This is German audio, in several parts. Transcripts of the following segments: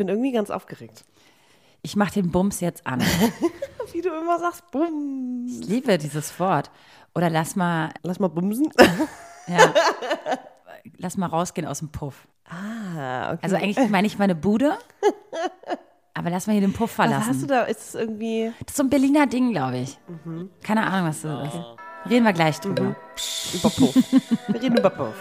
bin irgendwie ganz aufgeregt. Ich mache den Bums jetzt an. Wie du immer sagst, bumm. Ich liebe dieses Wort. Oder lass mal, Lass mal bumsen. ja, lass mal rausgehen aus dem Puff. Ah, okay. Also eigentlich meine ich meine Bude, aber lass mal hier den Puff was verlassen. hast du da? Ist es irgendwie Das ist so ein Berliner Ding, glaube ich. Mhm. Keine Ahnung, was das ist. Reden wir gleich drüber. über Puff? Wir reden über Puff.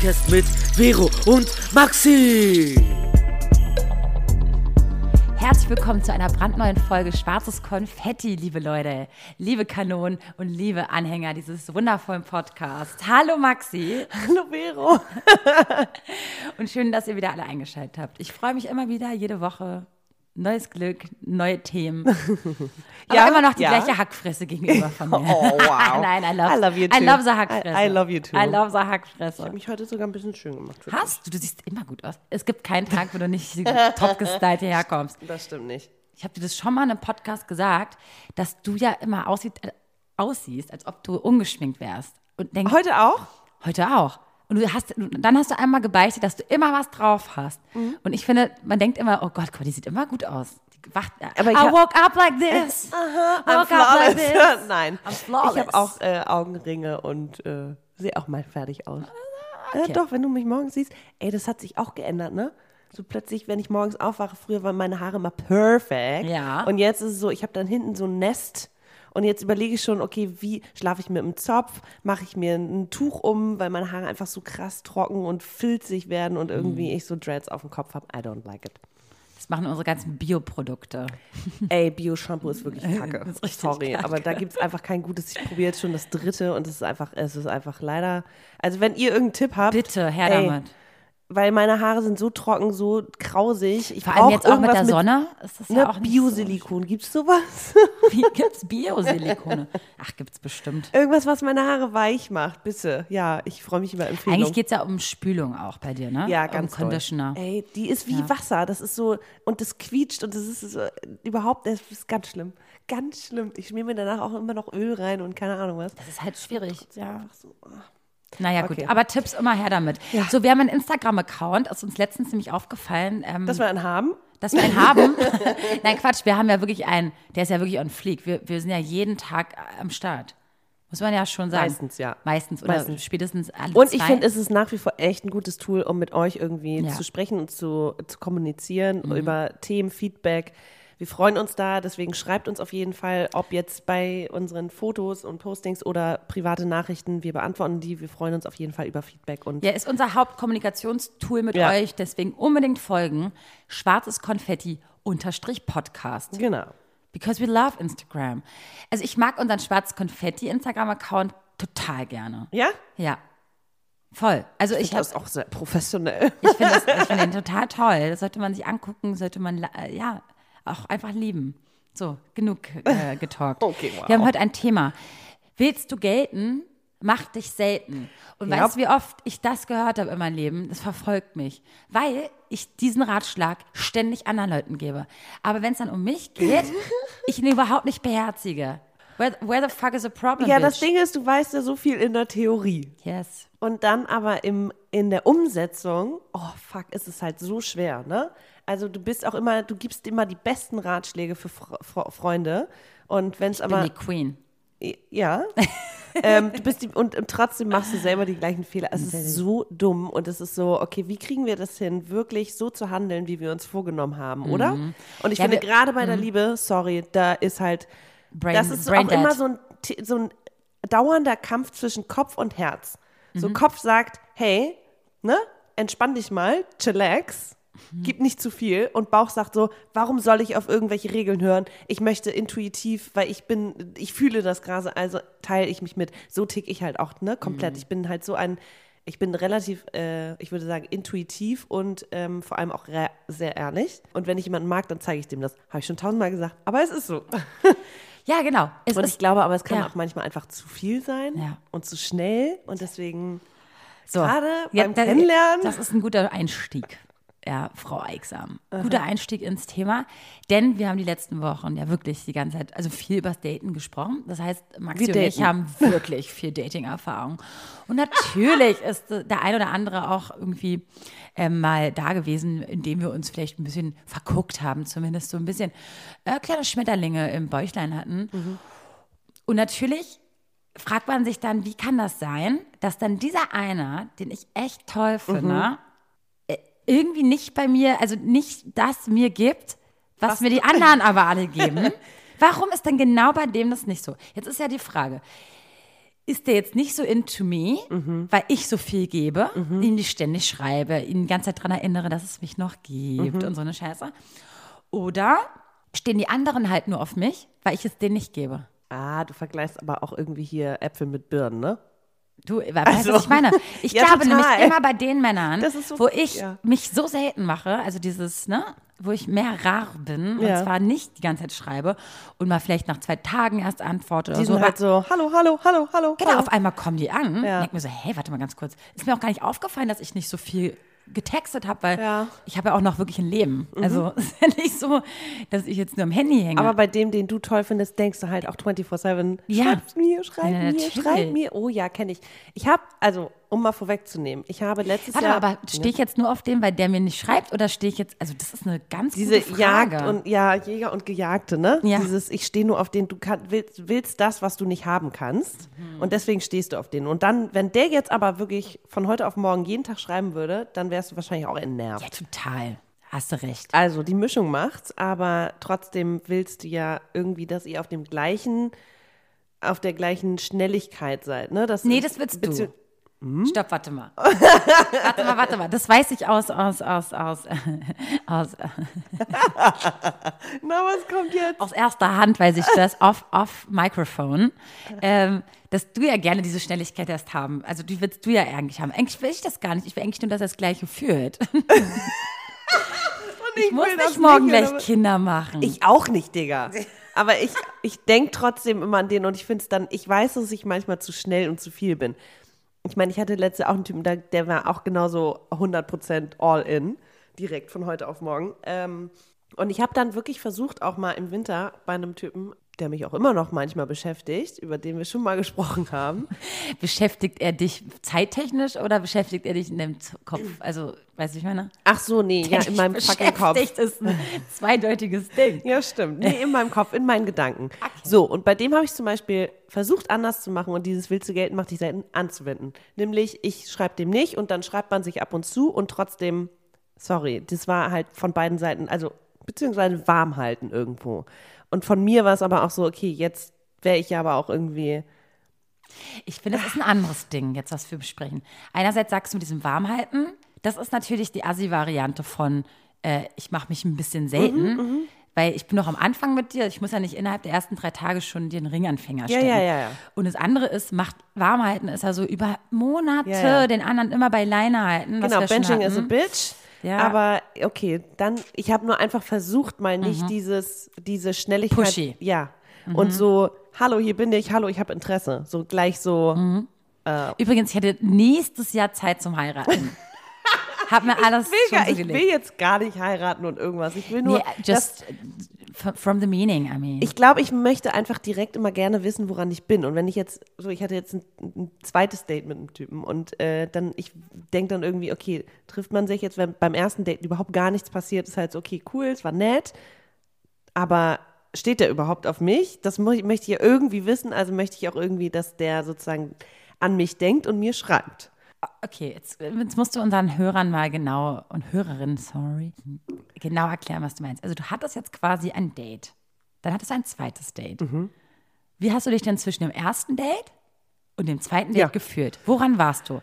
Podcast mit Vero und Maxi. Herzlich willkommen zu einer brandneuen Folge Schwarzes Konfetti, liebe Leute, liebe Kanonen und liebe Anhänger dieses wundervollen Podcasts. Hallo Maxi Hallo Vero. und schön, dass ihr wieder alle eingeschaltet habt. Ich freue mich immer wieder, jede Woche. Neues Glück, neue Themen. Aber Ja, immer noch die ja. gleiche Hackfresse gegenüber von mir. Oh, wow. Nein, I love, I love you I too. love the Hackfresse. I- I love you too. I love the Ich Hackfresse. habe mich heute sogar ein bisschen schön gemacht. Hast du? Du siehst immer gut aus. Es gibt keinen Tag, wo du nicht top gestylt hierher kommst. Das stimmt nicht. Ich habe dir das schon mal in einem Podcast gesagt, dass du ja immer aussieht, äh, aussiehst, als ob du ungeschminkt wärst. Und denkst, Heute auch? heute auch. Und du hast, dann hast du einmal gebeichtet, dass du immer was drauf hast. Mhm. Und ich finde, man denkt immer, oh Gott, guck mal, die sieht immer gut aus. Die wacht, Aber ich I woke up like this. I'm woke up like flawless. this. Nein. I'm flawless. Ich habe auch äh, Augenringe und äh, sehe auch mal fertig aus. Ah, Ja, doch, wenn du mich morgens siehst, ey, das hat sich auch geändert, ne? So plötzlich, wenn ich morgens aufwache, früher waren meine Haare immer perfekt. Ja. Und jetzt ist es so, ich habe dann hinten so ein Nest. Und jetzt überlege ich schon, okay, wie schlafe ich mit einem Zopf? Mache ich mir ein Tuch um, weil meine Haare einfach so krass trocken und filzig werden und Mhm. irgendwie ich so Dreads auf dem Kopf habe. I don't like it. Das machen unsere ganzen Bioprodukte. Ey, Bio-Shampoo ist wirklich kacke. Ist Sorry, kacke. aber da gibt es einfach kein gutes. Ich probiere jetzt schon das dritte und es ist einfach, es ist einfach leider. Also wenn ihr irgendeinen Tipp habt. Bitte, her ey, damit. Weil meine Haare sind so trocken, so grausig. Ich Vor allem jetzt auch mit der Sonne. Ist das ja Ne, auch nicht Biosilikon, gibt's sowas? So. Wie gibt's Biosilikone? Ach, gibt's bestimmt. Irgendwas, was meine Haare weich macht, bitte. Ja, ich freue mich über Empfehlungen. Eigentlich geht's ja um Spülung auch bei dir, ne? ja, um ganz doll. Conditioner. Ey, die ist wie Wasser. Das ist so, und das quietscht und das ist so, überhaupt, das ist ganz schlimm. Ganz schlimm. Ich schmier mir danach auch immer noch Öl rein und keine Ahnung was. Das ist halt schwierig. Ja. Einfach so, ah. Naja, gut. Okay. Aber Tipps immer her damit. Ja. So, wir haben einen Instagram-Account. Ist uns letztens nämlich aufgefallen, ähm, Dass wir einen haben. dass wir einen haben. Nein, Quatsch. Wir haben ja wirklich einen, der ist ja wirklich on fleek. Wir, wir sind ja jeden Tag am Start. Muss man ja schon sagen. Meistens, ja. Meistens oder Meistens. spätestens alle Und ich finde, es ist nach wie vor echt ein gutes Tool, um mit euch irgendwie Ja. Mhm. zu sprechen und zu, zu kommunizieren über Themen, Feedback. Wir freuen uns da, deswegen schreibt uns auf jeden Fall, ob jetzt bei unseren Fotos und Postings oder private Nachrichten. Wir beantworten die. Wir freuen uns auf jeden Fall über Feedback und Ja, ist unser Hauptkommunikationstool mit Ja. euch. Deswegen unbedingt folgen. Schwarzes Konfetti unterstrich Podcast. genau. Because we love Instagram. Also ich mag unseren Schwarz Konfetti Instagram-Account total gerne. Ja? Ja. Voll. Also ich, Ich das ist auch sehr professionell. ich finde find den total toll. Das sollte man sich angucken, sollte man äh, ja auch einfach lieben. So, genug äh, getalkt. Okay, wow. Wir haben heute ein Thema. Willst du gelten? Mach dich selten. Und Ja. weißt du, wie oft ich das gehört habe in meinem Leben? Das verfolgt mich. Weil ich diesen Ratschlag ständig anderen Leuten gebe. Aber wenn es dann um mich geht, ich ihn überhaupt nicht beherzige. Where, where the fuck is the problem? Ja, bitch? das Ding ist, du weißt ja so viel in der Theorie. Yes. Und dann aber im, in der Umsetzung, oh fuck, ist es halt so schwer, ne? Also du bist auch immer, du gibst immer die besten Ratschläge für Fre Fre Freunde. Und wenn es Bin aber, die Queen. ja, ähm, du bist die, und trotzdem machst du selber die gleichen Fehler. Es ist so dumm und es ist so, okay, wie kriegen wir das hin, wirklich so zu handeln, wie wir uns vorgenommen haben, oder? Und ich Ja, finde gerade bei der Liebe, sorry, da ist halt, Brain, das ist brain auch immer dead. so ein, so ein dauernder Kampf zwischen Kopf und Herz. So Mhm. Kopf sagt, hey, ne, entspann dich mal, chillax, Mhm. Gib nicht zu viel. Und Bauch sagt so, warum soll ich auf irgendwelche Regeln hören? Ich möchte intuitiv, weil ich bin, ich fühle das gerade, also teile ich mich mit. So tick ich halt auch, ne, komplett. Mhm. Ich bin halt so ein, ich bin relativ, äh, ich würde sagen, intuitiv und ähm, vor allem auch sehr ehrlich. Und wenn ich jemanden mag, dann zeige ich dem das. Habe ich schon tausendmal gesagt, aber es ist so. Ja, genau. Es Und ist ich glaube aber, es kann ja. auch manchmal einfach zu viel sein Ja. und zu schnell. Und deswegen so. gerade Ja, beim Kennenlernen. Das ist ein guter Einstieg. Ja, Frau Eiksam. Guter Einstieg ins Thema, denn wir haben die letzten Wochen ja wirklich die ganze Zeit, also viel über das Daten gesprochen. Das heißt, Maxi Wir und ich haben wirklich viel Dating-Erfahrung. Und natürlich ist äh, der ein oder andere auch irgendwie ähm, mal da gewesen, indem wir uns vielleicht ein bisschen verguckt haben, zumindest so ein bisschen äh, kleine Schmetterlinge im Bäuchlein hatten. Und natürlich fragt man sich dann, wie kann das sein, dass dann dieser einer, den ich echt toll finde, äh, irgendwie nicht bei mir, also nicht das mir gibt, was, mir die anderen aber alle geben. Warum ist denn genau bei dem das nicht so? Jetzt ist ja die Frage, ist der jetzt nicht so into me, weil ich so viel gebe, ihm die ständig schreibe, ihn die ganze Zeit daran erinnere, dass es mich noch gibt und so eine Scheiße? Oder stehen die anderen halt nur auf mich, weil ich es denen nicht gebe? Ah, du vergleichst aber auch irgendwie hier Äpfel mit Birnen, ne? Du, weißt du, Also, was ich meine? Ich ja, glaube total. nämlich immer bei den Männern, so- wo ich ja. mich so selten mache, also dieses, ne, wo ich mehr rar bin Ja. und zwar nicht die ganze Zeit schreibe und mal vielleicht nach zwei Tagen erst antworte oder Die so. sind halt so, hallo, hallo, hallo, hallo. Genau, hallo. auf einmal kommen die an. Ja. Denk mir so, hey, warte mal ganz kurz. Ist mir auch gar nicht aufgefallen, dass ich nicht so viel getextet habe, weil Ja. Mhm. ich habe ja auch noch wirklich ein Leben. Also es ist ja nicht so, dass ich jetzt nur am Handy hänge. Aber bei dem, den du toll findest, denkst du halt auch 24-7, Ja. schreib mir, schreib Ja, mir, schreib mir. Oh ja, kenne ich. Ich habe, also, um mal vorwegzunehmen, ich habe letztes Warte Jahr... aber stehe ich jetzt nur auf dem, weil der mir nicht schreibt oder stehe ich jetzt, also das ist eine ganz diese gute Frage. Jagd und ja, Jäger und Gejagte, ne? Ja. Dieses, ich stehe nur auf den, du kann, willst, willst das, was du nicht haben kannst. Und deswegen stehst du auf den. Und dann, wenn der jetzt aber wirklich von heute auf morgen jeden Tag schreiben würde, dann wärst du wahrscheinlich auch entnervt. Ja, total. Hast du recht. Also die Mischung macht's, aber trotzdem willst du ja irgendwie, dass ihr auf dem gleichen, auf der gleichen Schnelligkeit seid, ne? Das Nee, das willst du. Bezieh- Stopp, warte mal. warte mal, warte mal. Das weiß ich aus, aus, aus, aus, aus, Na, was kommt jetzt? aus erster Hand, weiß ich das, off, off Microphone, ähm, dass du ja gerne diese Schnelligkeit erst haben. Also die willst du ja eigentlich haben. Eigentlich will ich das gar nicht. Ich will eigentlich nur, dass er das Gleiche führt. Ich muss will das nicht morgen nicht, gleich Kinder machen. Ich auch nicht, Digga. Aber ich, ich denke trotzdem immer an den und ich finde es dann, ich weiß, dass ich manchmal zu schnell und zu viel bin. Ich meine, ich hatte letzte auch einen Typen, der, der war auch genauso 100% all in, direkt von heute auf morgen. Ähm, und ich habe dann wirklich versucht, auch mal im Winter bei einem Typen, der mich auch immer noch manchmal beschäftigt, über den wir schon mal gesprochen haben. beschäftigt er dich zeittechnisch oder beschäftigt er dich in dem Kopf? Also, weißt du, ich meine? Ach so, nee, ja, in meinem fucking Kopf. Beschäftigt ist ein zweideutiges Ding. Ja, stimmt. Nee, in meinem Kopf, in meinen Gedanken. So, und bei dem habe ich zum Beispiel versucht, anders zu machen und dieses Willst du gelten, macht ich selten anzuwenden. Nämlich, ich schreibe dem nicht und dann schreibt man sich ab und zu und trotzdem, sorry, das war halt von beiden Seiten, also beziehungsweise warm halten irgendwo. Und von mir war es aber auch so, okay, jetzt wäre ich ja aber auch irgendwie, Ich finde, das ist ein anderes Ding, jetzt was wir besprechen. Einerseits sagst du mit diesem Warmhalten, das ist natürlich die Assi-Variante von, äh, ich mache mich ein bisschen selten, Mhm, weil ich bin noch am Anfang mit dir, ich muss ja nicht innerhalb der ersten drei Tage schon dir einen Ring an den Finger Ja, stecken. ja, ja, ja. Und das andere ist, macht Warmhalten ist ja so über Monate den anderen immer bei Leine halten. was genau, Benching is a bitch. Ja. Aber okay, dann, ich habe nur einfach versucht, mal nicht dieses, diese Schnelligkeit. Mhm. Pushy. Mhm. Ja. Und so, hallo, hier bin ich, hallo, ich habe Interesse. So gleich so, Mhm. Übrigens, ich hätte nächstes Jahr Zeit zum Heiraten. Hab mir alles will schon gar, so ich will jetzt gar nicht heiraten und irgendwas. Ich will nur, nee, dass, just f- from the meaning, I mean. ich glaube, ich möchte einfach direkt immer gerne wissen, woran ich bin. Und wenn ich jetzt, so ich hatte jetzt ein, ein zweites Date mit einem Typen und äh, dann, ich denke dann irgendwie, okay, trifft man sich jetzt, wenn beim ersten Date überhaupt gar nichts passiert, ist halt so, okay, cool, es war nett, aber steht der überhaupt auf mich? Das möchte ich ja irgendwie wissen, also möchte ich auch irgendwie, dass der sozusagen an mich denkt und mir schreibt. Okay, jetzt, jetzt musst du unseren Hörern mal genau und Hörerinnen, sorry, genau erklären, was du meinst. Also du hattest jetzt quasi ein Date. Dann hattest du ein zweites Date. Mhm. Wie hast du dich denn zwischen dem ersten Date und dem zweiten Date Ja. gefühlt? Woran warst du?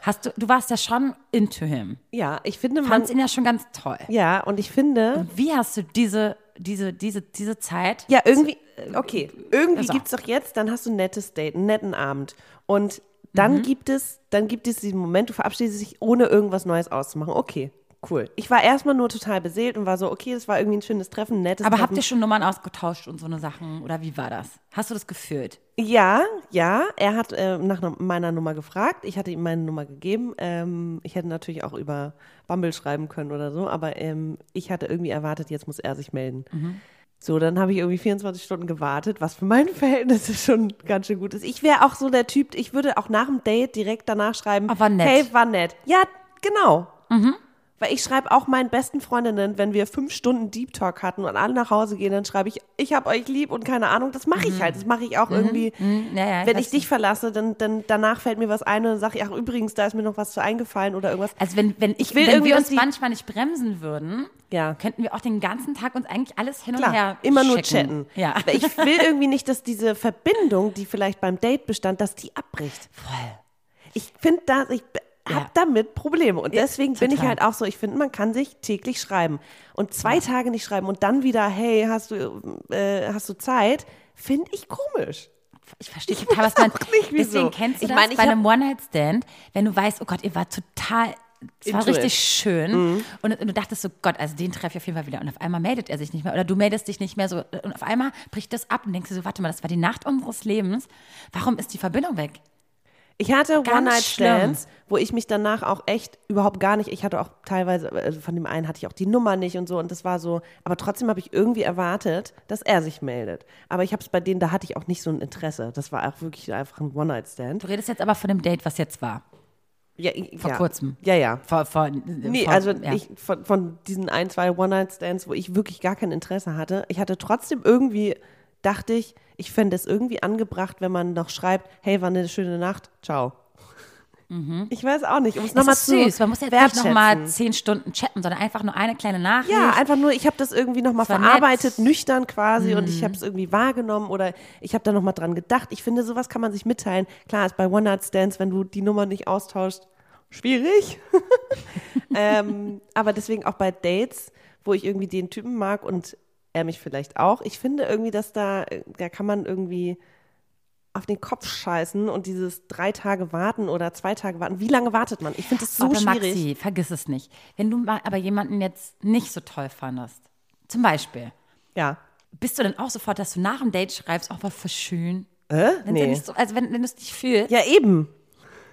Hast du, du warst ja schon into him. Ja, ich finde, man, Fandst ihn ja schon ganz toll. ja, und ich finde, Wie hast du diese, diese, diese, diese Zeit? Ja, irgendwie, okay, irgendwie Also. gibt es doch jetzt, dann hast du ein nettes Date, einen netten Abend. Und dann Mhm. gibt es, dann gibt es diesen Moment, du verabschiedest dich, ohne irgendwas Neues auszumachen. Okay, cool. Ich war erstmal nur total beseelt und war so, okay, das war irgendwie ein schönes Treffen, nettes Aber Treffen. habt ihr schon Nummern ausgetauscht und so eine Sachen? Oder wie war das? Hast du das gefühlt? Ja, ja. Er hat äh, nach meiner Nummer gefragt. Ich hatte ihm meine Nummer gegeben. Ähm, ich hätte natürlich auch über Bumble schreiben können oder so, aber ähm, ich hatte irgendwie erwartet, jetzt muss er sich melden. So, dann habe ich irgendwie 24 Stunden gewartet, was für meine Verhältnisse schon ganz schön gut ist. Ich wäre auch so der Typ, ich würde auch nach dem Date direkt danach schreiben, Ah, war nett. hey, war nett. Ja, genau. Weil ich schreibe auch meinen besten Freundinnen, wenn wir fünf Stunden Deep Talk hatten und alle nach Hause gehen, dann schreibe ich, ich hab euch lieb und keine Ahnung, das mache ich halt. Das mache ich auch irgendwie. Ja, ja, wenn ich dich verlasse, dann, dann danach fällt mir was ein und dann sage ich, ach übrigens, da ist mir noch was zu eingefallen oder irgendwas. Also wenn, wenn, Ich will wenn irgendwie, wir uns manchmal nicht bremsen würden, Ja. könnten wir auch den ganzen Tag uns eigentlich alles hin und Klar, her immer nur schicken. chatten. Ja. Weil ich will irgendwie nicht, dass diese Verbindung, die vielleicht beim Date bestand, dass die abbricht. Voll. Ich finde da, ich Ja. habe damit Probleme. Und deswegen bin ich halt auch so, ich finde, man kann sich täglich schreiben. Und zwei Tage nicht schreiben und dann wieder, hey, hast du, äh, hast du Zeit, finde ich komisch. Ich verstehe Ich total, was man. auch nicht, wieso. Deswegen kennst du Ich das meine, ich bei einem One-Night-Stand, wenn du weißt, oh Gott, ihr war total. Es war Into richtig schön. Mhm. Und, und du dachtest so, Gott, also den treffe ich auf jeden Fall wieder. Und auf einmal meldet er sich nicht mehr. Oder du meldest dich nicht mehr so. Und auf einmal bricht das ab und denkst du so, warte mal, das war die Nacht unseres Lebens. Warum ist die Verbindung weg? Ich hatte One-Night-Stands, wo ich mich danach auch echt überhaupt gar nicht, ich hatte auch teilweise, also von dem einen hatte ich auch die Nummer nicht und so und das war so, aber trotzdem habe ich irgendwie erwartet, dass er sich meldet. Aber ich habe es bei denen, da hatte ich auch nicht so ein Interesse. Das war auch wirklich einfach ein One-Night-Stand. Du redest jetzt aber von dem Date, was jetzt war. Ja, Vor ja. kurzem. Ja, ja. Vor, vor, Nee, vor, also ja. ich von, von diesen ein, zwei One-Night-Stands, wo ich wirklich gar kein Interesse hatte, ich hatte trotzdem irgendwie, dachte ich, ich fände es irgendwie angebracht, wenn man noch schreibt, hey, war eine schöne Nacht, ciao. Ich weiß auch nicht, um es Mhm. Nochmal ist zu süß. Man muss jetzt nicht nochmal zehn Stunden chatten, sondern einfach nur eine kleine Nachricht. Ja, einfach nur, ich habe das irgendwie nochmal verarbeitet, nett. Mhm. nüchtern quasi und ich habe es irgendwie wahrgenommen oder ich habe da nochmal dran gedacht. Ich finde, sowas kann man sich mitteilen. Klar ist bei One-Night-Stands, wenn du die Nummer nicht austauschst, schwierig. ähm, aber deswegen auch bei Dates, wo ich irgendwie den Typen mag und er mich vielleicht auch. Ich finde irgendwie, dass da, da kann man irgendwie auf den Kopf scheißen und dieses drei Tage warten oder zwei Tage warten. Wie lange wartet man? Ich finde das so aber schwierig. Maxi, vergiss es nicht. Wenn du mal aber jemanden jetzt nicht so toll fandest, zum Beispiel, Ja. bist du dann auch sofort, dass du nach dem Date schreibst, auch was für schön? Äh? Ja Nee. nicht so, also wenn, wenn du es nicht fühlst. Ja, eben.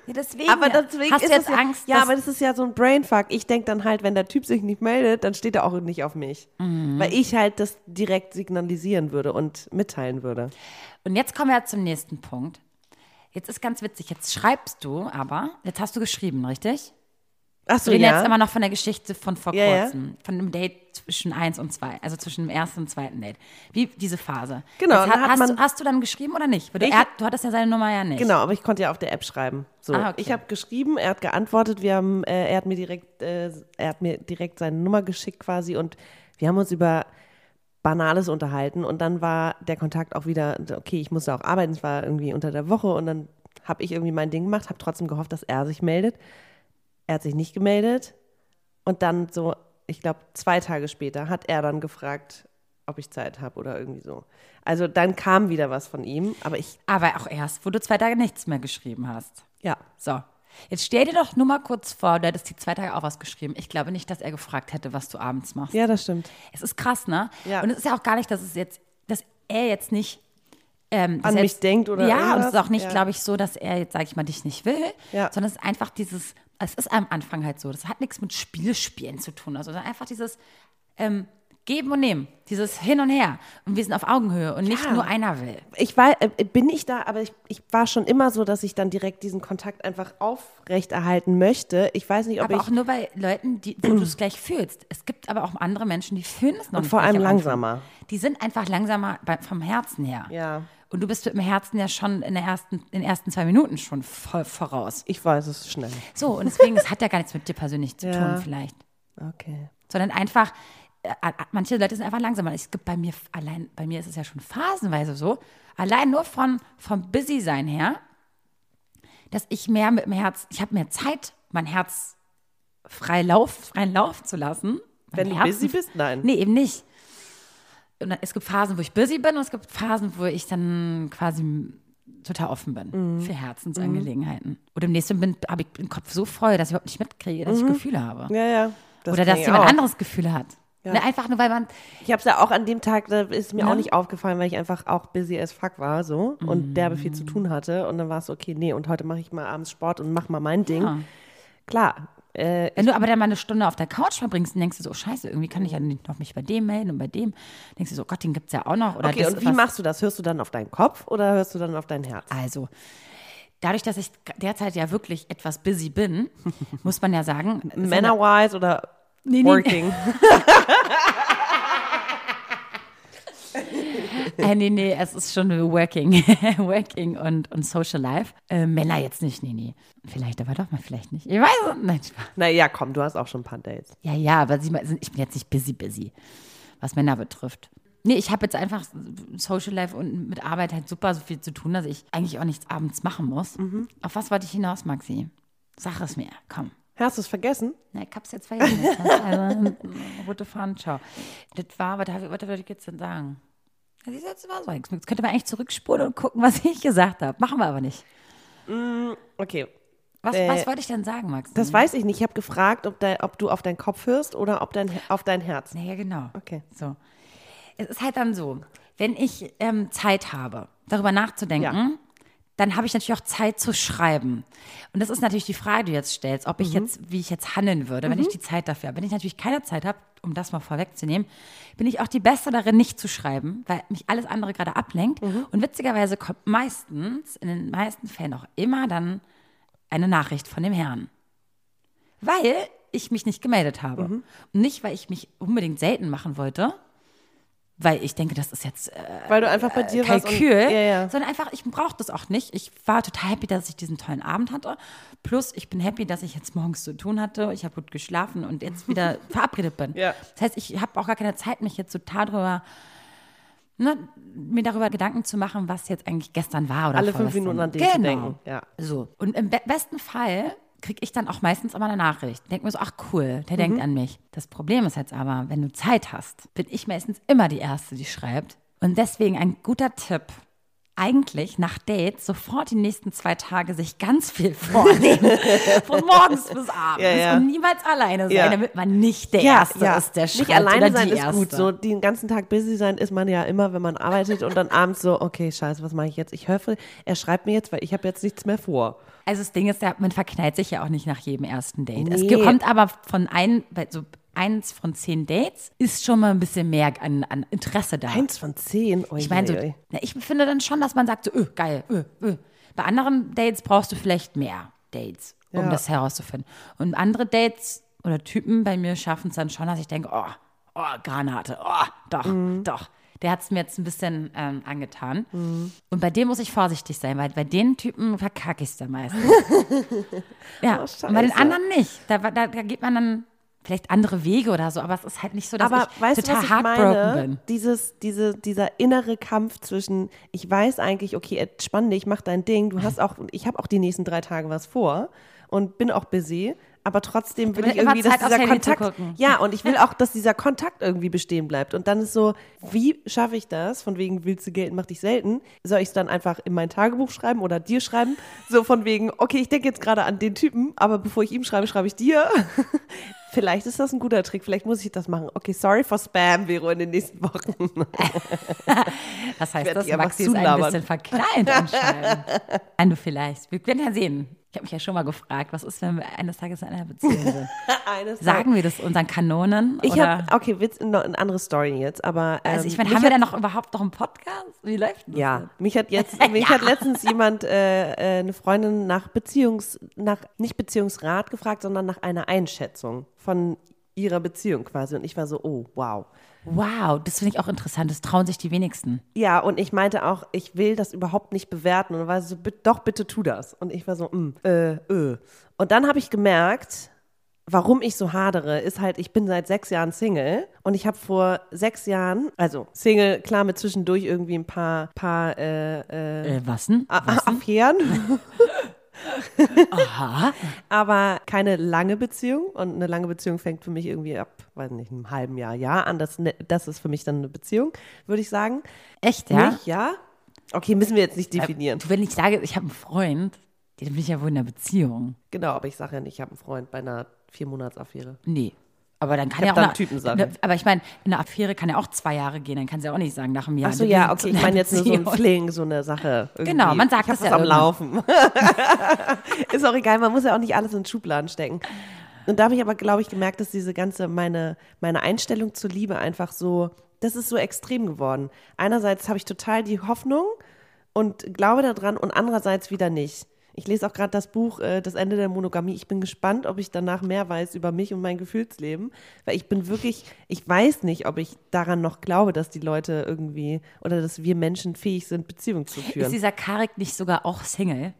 Ja, deswegen. Aber deswegen hast ist du jetzt ja, Angst, Ja, aber das ist ja so ein Brainfuck. Ich denke dann halt, wenn der Typ sich nicht meldet, dann steht er auch nicht auf mich. Mhm. Weil ich halt das direkt signalisieren würde und mitteilen würde. Und jetzt kommen wir zum nächsten Punkt. Jetzt ist ganz witzig, jetzt schreibst du aber, jetzt hast du geschrieben, richtig? Achso, Wir reden ja. jetzt immer noch von der Geschichte von vor Ja, ja. kurzem, von dem Date zwischen eins und zwei, also zwischen dem ersten und zweiten Date. Wie diese Phase. Genau, dann hat hast, du, hast du dann geschrieben oder nicht? Weil du, Ich- er, hat- du hattest ja seine Nummer ja nicht. Genau, aber ich konnte ja auf der App schreiben. So, Ah, okay. ich habe geschrieben, er hat geantwortet, wir haben, äh, er hat mir direkt, äh, er hat mir direkt seine Nummer geschickt quasi und wir haben uns über Banales unterhalten und dann war der Kontakt auch wieder, okay, ich musste auch arbeiten, es war irgendwie unter der Woche und dann habe ich irgendwie mein Ding gemacht, habe trotzdem gehofft, dass er sich meldet. Er hat sich nicht gemeldet und dann so, ich glaube, zwei Tage später hat er dann gefragt, ob ich Zeit habe oder irgendwie so. Also dann kam wieder was von ihm, aber ich, Aber auch erst, wo du zwei Tage nichts mehr geschrieben hast. ja, So. Jetzt stell dir doch nur mal kurz vor, du hättest die zwei Tage auch was geschrieben. Ich glaube nicht, dass er gefragt hätte, was du abends machst. ja, das stimmt. Es ist krass, ne? Ja. Und es ist ja auch gar nicht, dass es jetzt, dass er jetzt nicht ähm, An mich jetzt, denkt oder ja, und es irgendwas. ist auch nicht, Ja. glaube ich, so, dass er jetzt, sage ich mal, dich nicht will, Ja. sondern es ist einfach dieses, es ist am Anfang halt so, das hat nichts mit Spielspielen zu tun, also einfach dieses ähm, Geben und Nehmen, dieses Hin und Her und wir sind auf Augenhöhe und nicht Ja. nur einer will. Ich war, äh, bin ich da, aber ich, ich war schon immer so, dass ich dann direkt diesen Kontakt einfach aufrechterhalten möchte. Ich weiß nicht, ob Aber ich auch nur bei Leuten, die, wo du es gleich fühlst. Es gibt aber auch andere Menschen, die fühlen es noch Und nicht vor gleich allem langsamer. Die sind einfach langsamer bei, vom Herzen her. Ja. Und du bist mit dem Herzen ja schon in, der ersten, in den ersten zwei Minuten schon voll voraus. ich weiß es schnell. So, und deswegen, es hat ja gar nichts mit dir persönlich zu Ja. tun, vielleicht. Okay. Sondern einfach, äh, manche Leute sind einfach langsamer. Es gibt bei mir, allein, bei mir ist es ja schon phasenweise so, allein nur von, vom Busy-Sein her, dass ich mehr mit dem Herz, ich habe mehr Zeit, mein Herz frei Lauf, freien Lauf zu lassen. Wenn du Herzen- busy bist, nein. Nee, eben nicht. Und es gibt Phasen, wo ich busy bin und es gibt Phasen, wo ich dann quasi total offen bin Mhm. für Herzensangelegenheiten. Und im nächsten bin, habe ich den Kopf so voll, dass ich überhaupt nicht mitkriege, dass Mhm. ich Gefühle habe. Ja, ja. Das Oder dass jemand auch. anderes Gefühle hat. Ne, einfach nur, weil man, Ich habe es ja auch an dem Tag, da ist mir Ja. auch nicht aufgefallen, weil ich einfach auch busy as fuck war so und derbe viel zu tun hatte. Und dann war es so, okay, nee, und heute mache ich mal abends Sport und mach mal mein Ding. Ja. Klar, äh, wenn du aber dann mal eine Stunde auf der Couch verbringst und denkst du so, oh, scheiße, irgendwie kann ich ja nicht noch mich bei dem melden und bei dem. Denkst du so, oh Gott, den gibt's ja auch noch. Oder okay, und wie machst du das? Hörst du dann auf deinen Kopf oder hörst du dann auf dein Herz? Also, dadurch, dass ich derzeit ja wirklich etwas busy bin, muss man ja sagen, Männer-wise oder Nee, nee. working? Äh, nee, nee, es ist schon Working. Working und, und Social Life. Äh, Männer jetzt nicht, nee, nee. Vielleicht aber doch mal, vielleicht nicht. Ich weiß es nicht. naja, komm, du hast auch schon ein paar Dates. Ja, ja, aber ich bin jetzt nicht busy, busy, was Männer betrifft. Nee, ich habe jetzt einfach Social Life und mit Arbeit halt super so viel zu tun, dass ich eigentlich auch nichts abends machen muss. Auf was wollte ich hinaus, Maxi? Sag es mir, komm. Hast du es vergessen? Na, ich hab's jetzt vergessen. also, rote Fahnen, ciao. Das war, was wollte ich jetzt denn sagen? Ja, siehst du, Jetzt war so. Jetzt könnte man eigentlich zurückspulen und gucken, was ich gesagt habe. Machen wir aber nicht. Okay, Was, Äh, was wollte ich denn sagen, Max? das weiß ich nicht. Ich habe gefragt, ob, de, ob du auf deinen Kopf hörst oder ob dein, auf dein Herz. Naja, genau. Okay. So. Es ist halt dann so, wenn ich ähm, Zeit habe, darüber nachzudenken, Ja. Dann habe ich natürlich auch Zeit zu schreiben. Und das ist natürlich die Frage, die du jetzt stellst, ob ich Mhm. jetzt, wie ich jetzt handeln würde, wenn ich die Zeit dafür habe. Wenn ich natürlich keine Zeit habe, um das mal vorwegzunehmen, bin ich auch die Beste darin, nicht zu schreiben, weil mich alles andere gerade ablenkt. Mhm. Und witzigerweise kommt meistens, in den meisten Fällen auch immer dann eine Nachricht von dem Herrn. Weil ich mich nicht gemeldet habe. Mhm. Und nicht, weil ich mich unbedingt selten machen wollte, weil ich denke, das ist jetzt äh, Weil du einfach bei dir warst. und- Kalkül, Ja, ja. sondern einfach, ich brauche das auch nicht. Ich war total happy, dass ich diesen tollen Abend hatte. Plus, ich bin happy, dass ich jetzt morgens zu tun hatte. Ich habe gut geschlafen und jetzt wieder verabredet bin. Ja. Das heißt, ich habe auch gar keine Zeit, mich jetzt total drüber, ne, mir darüber Gedanken zu machen, was jetzt eigentlich gestern war oder Alle fünf. Minuten an den genau. zu denken. Ja. So. Und im be besten Fall kriege ich dann auch meistens immer eine Nachricht. Denk mir so, ach cool, der Mhm. denkt an mich. Das Problem ist jetzt aber, wenn du Zeit hast, bin ich meistens immer die Erste, die schreibt. Und deswegen ein guter Tipp. Eigentlich nach Dates sofort die nächsten zwei Tage sich ganz viel vornehmen. Von morgens bis abends. Ja, ja. Und niemals alleine sein, Ja. damit man nicht der Erste ist, der schreibt Nicht alleine sein ist Erste. gut. So den ganzen Tag busy sein ist man ja immer, wenn man arbeitet und dann abends so, okay, scheiße, was mache ich jetzt? Ich hoffe, er schreibt mir jetzt, weil ich habe jetzt nichts mehr vor. Also das Ding ist ja, man verknallt sich ja auch nicht nach jedem ersten Date. Es Nee. kommt aber von ein, bei so eins von zehn Dates ist schon mal ein bisschen mehr an, an Interesse da. Eins von zehn. Ui, ich meine, so, na, ich finde dann schon, dass man sagt, so, öh, geil, öh, öh. Bei anderen Dates brauchst du vielleicht mehr Dates, um Ja. das herauszufinden. Und andere Dates oder Typen bei mir schaffen es dann schon, dass ich denke, oh, oh, Granate, oh, doch, Mhm. doch. Der hat es mir jetzt ein bisschen ähm, angetan. Und bei dem muss ich vorsichtig sein, weil bei den Typen verkacke ich es dann meistens. ja, Oh, bei den anderen nicht. Da, da, da geht man dann vielleicht andere Wege oder so, aber es ist halt nicht so, dass Aber ich weißt du, total heartbroken bin. Dieses, diese, dieser innere Kampf zwischen, ich weiß eigentlich, okay, entspann dich, mach dein Ding, du hast auch, ich habe auch die nächsten drei Tage was vor und bin auch busy, aber trotzdem will ich irgendwie, dass Zeit, aufs dieser Kontakt, ja, und ich will auch, dass dieser Kontakt irgendwie bestehen bleibt. Und dann ist so, wie schaffe ich das? Von wegen, willst du gelten, mach dich selten. Soll ich es dann einfach in mein Tagebuch schreiben oder dir schreiben? So von wegen, okay, ich denke jetzt gerade an den Typen, aber bevor ich ihm schreibe, schreibe ich dir. Vielleicht ist das ein guter Trick, vielleicht muss ich das machen. Okay, sorry for Spam, Vero, in den nächsten Wochen. Das heißt, das Maxi ist ein bisschen verkleint anscheinend. Nein, du vielleicht. Wir werden ja sehen. Ich habe mich ja schon mal gefragt, was ist, wenn wir eines Tages in einer Beziehung sind? Sagen wir das unseren Kanonen? Ich habe, okay, Witz, noch eine andere Story jetzt, aber. Ähm, also ich meine, mich haben wir denn noch überhaupt noch einen Podcast? Wie läuft das? Ja, denn? mich hat jetzt, mich hat letztens jemand, äh, äh, eine Freundin nach Beziehungs, nach, nicht Beziehungsrat gefragt, sondern nach einer Einschätzung von ihrer Beziehung quasi. Und ich war so, oh, wow. Wow, das finde ich auch interessant. Das trauen sich die wenigsten. Ja, und ich meinte auch, ich will das überhaupt nicht bewerten. Und dann war so, "Bitte- doch, bitte tu das. Und ich war so, mm, äh, äh. Und dann habe ich gemerkt, warum ich so hadere, ist halt, ich bin seit sechs Jahren Single und ich habe vor sechs Jahren, also Single, klar mit zwischendurch irgendwie ein paar, paar äh, äh, Äh, was denn? Affären, Aha. aber keine lange Beziehung. Und eine lange Beziehung fängt für mich irgendwie ab, weiß nicht, einem halben Jahr, Jahr an. Das, ne- das ist für mich dann eine Beziehung, würde ich sagen. Echt, ja? Nicht, ja? Okay, müssen wir jetzt nicht definieren. Du, wenn ich sage, ich habe einen Freund, dann bin ich ja wohl in einer Beziehung. Genau, aber ich sage ja nicht, ich habe einen Freund bei einer Vier-Monats-Affäre. Nee. Aber dann kann Ich ja auch eine- Typensache. ne, Aber ich meine, eine Affäre kann ja auch zwei Jahre gehen. Dann kann sie auch nicht sagen nach einem Jahr. Ach so, ja, okay. Ich meine jetzt nur so ein. Fling, so eine Sache. Irgendwie. Genau, man sagt ich was ja am. Laufen. Ist auch egal, man muss ja auch nicht alles in Schubladen stecken. Und da habe ich aber, glaube ich, gemerkt, dass diese ganze, meine, meine Einstellung zur Liebe einfach so, das ist so extrem geworden. Einerseits habe ich total die Hoffnung und glaube daran und andererseits wieder nicht. Ich lese auch gerade das Buch äh, Das Ende der Monogamie. Ich bin gespannt, ob ich danach mehr weiß über mich und mein Gefühlsleben. Weil ich bin wirklich, ich weiß nicht, ob ich daran noch glaube, dass die Leute irgendwie oder dass wir Menschen fähig sind, Beziehungen zu Ist führen. dieser Karik nicht sogar auch Single?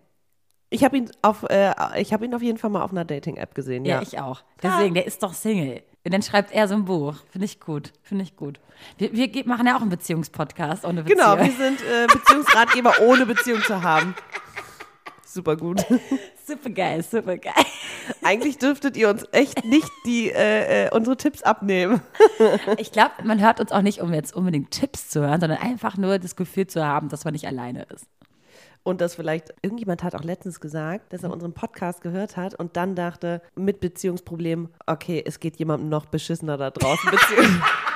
Ich habe ihn auf, äh, ich habe ihn auf jeden Fall mal auf einer Dating-App gesehen. Ja, Ja, ich auch. Deswegen, der ist doch Single. Und dann schreibt er so ein Buch. Finde ich gut. Finde ich gut. Wir, wir machen ja auch einen Beziehungspodcast ohne Beziehung. Genau, wir sind äh, Beziehungsratgeber ohne Beziehung zu haben. Super gut. Super geil, super geil. Eigentlich dürftet ihr uns echt nicht die äh, äh, unsere Tipps abnehmen. Ich glaube, man hört uns auch nicht, um jetzt unbedingt Tipps zu hören, sondern einfach nur das Gefühl zu haben, dass man nicht alleine ist. Und das vielleicht, irgendjemand hat auch letztens gesagt, dass er unseren Podcast gehört hat und dann dachte, mit Beziehungsproblemen, okay, es geht jemandem noch beschissener da draußen.